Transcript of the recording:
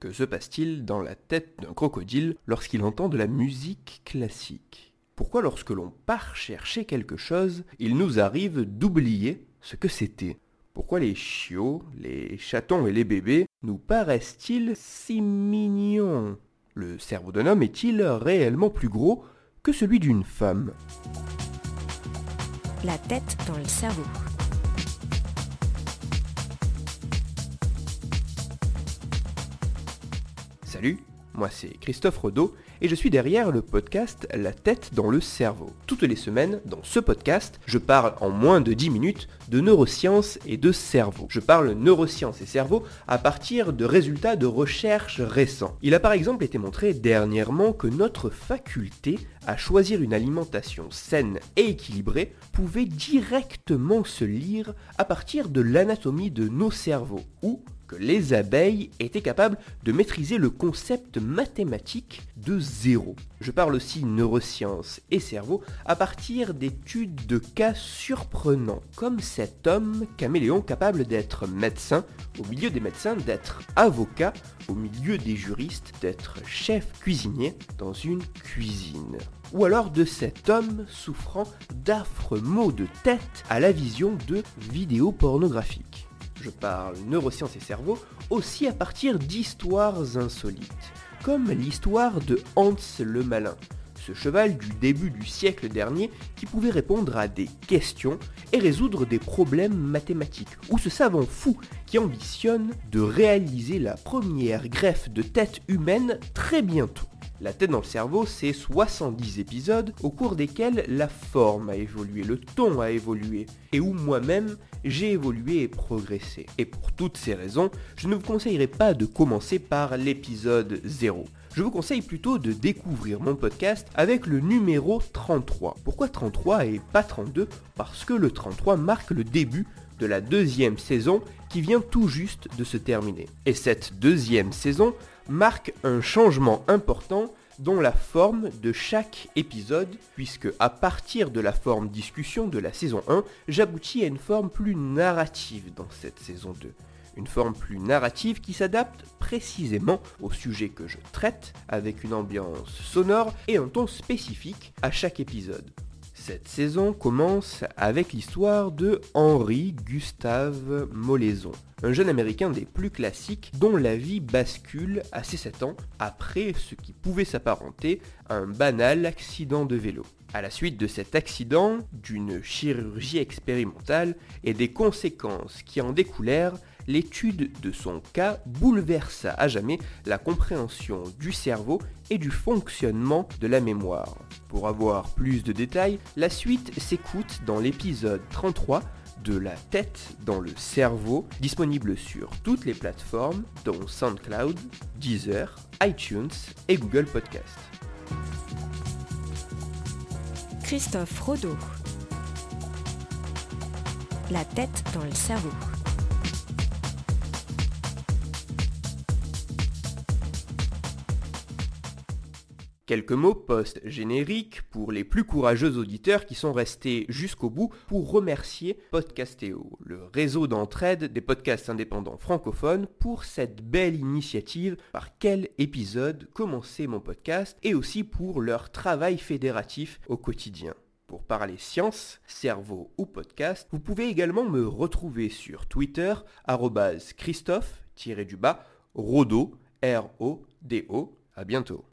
Que se passe-t-il dans la tête d'un crocodile lorsqu'il entend de la musique classique? Pourquoi lorsque l'on part chercher quelque chose, il nous arrive d'oublier ce que c'était? Pourquoi les chiots, les chatons et les bébés nous paraissent-ils si mignons? Le cerveau d'un homme est-il réellement plus gros que celui d'une femme? La tête dans le cerveau. Salut, moi c'est Christophe Rodeau et je suis derrière le podcast La tête dans le cerveau. Toutes les semaines, dans ce podcast, je parle en moins de 10 minutes de neurosciences et de cerveau. Je parle neurosciences et cerveau à partir de résultats de recherches récents. Il a par exemple été montré dernièrement que notre faculté à choisir une alimentation saine et équilibrée pouvait directement se lire à partir de l'anatomie de nos cerveaux ou que les abeilles étaient capables de maîtriser le concept mathématique de zéro. Je parle aussi neurosciences et cerveau à partir d'études de cas surprenants, comme cet homme caméléon capable d'être médecin, au milieu des médecins d'être avocat, au milieu des juristes d'être chef cuisinier dans une cuisine. Ou alors de cet homme souffrant d'affreux maux de tête à la vision de vidéos pornographiques je parle neurosciences et cerveau, aussi à partir d'histoires insolites, comme l'histoire de Hans le Malin, ce cheval du début du siècle dernier qui pouvait répondre à des questions et résoudre des problèmes mathématiques, ou ce savant fou qui ambitionne de réaliser la première greffe de tête humaine très bientôt. La tête dans le cerveau, c'est 70 épisodes au cours desquels la forme a évolué, le ton a évolué, et où moi-même j'ai évolué et progressé. Et pour toutes ces raisons, je ne vous conseillerais pas de commencer par l'épisode 0. Je vous conseille plutôt de découvrir mon podcast avec le numéro 33. Pourquoi 33 et pas 32 Parce que le 33 marque le début de la deuxième saison qui vient tout juste de se terminer. Et cette deuxième saison marque un changement important dans la forme de chaque épisode, puisque à partir de la forme discussion de la saison 1, j'aboutis à une forme plus narrative dans cette saison 2. Une forme plus narrative qui s'adapte précisément au sujet que je traite, avec une ambiance sonore et un ton spécifique à chaque épisode. Cette saison commence avec l'histoire de Henri Gustave Molaison, un jeune américain des plus classiques dont la vie bascule à ses 7 ans après ce qui pouvait s'apparenter à un banal accident de vélo. À la suite de cet accident, d'une chirurgie expérimentale et des conséquences qui en découlèrent, l'étude de son cas bouleversa à jamais la compréhension du cerveau et du fonctionnement de la mémoire. Pour avoir plus de détails, la suite s'écoute dans l'épisode 33 de la tête dans le cerveau, disponible sur toutes les plateformes dont SoundCloud, Deezer, iTunes et Google Podcast. Christophe Rodeau. La tête dans le cerveau. Quelques mots post-génériques pour les plus courageux auditeurs qui sont restés jusqu'au bout pour remercier Podcastéo, le réseau d'entraide des podcasts indépendants francophones, pour cette belle initiative par quel épisode commencer mon podcast et aussi pour leur travail fédératif au quotidien. Pour parler science, cerveau ou podcast, vous pouvez également me retrouver sur Twitter, Christophe-du-bas, Rodo, R-O-D-O. À bientôt.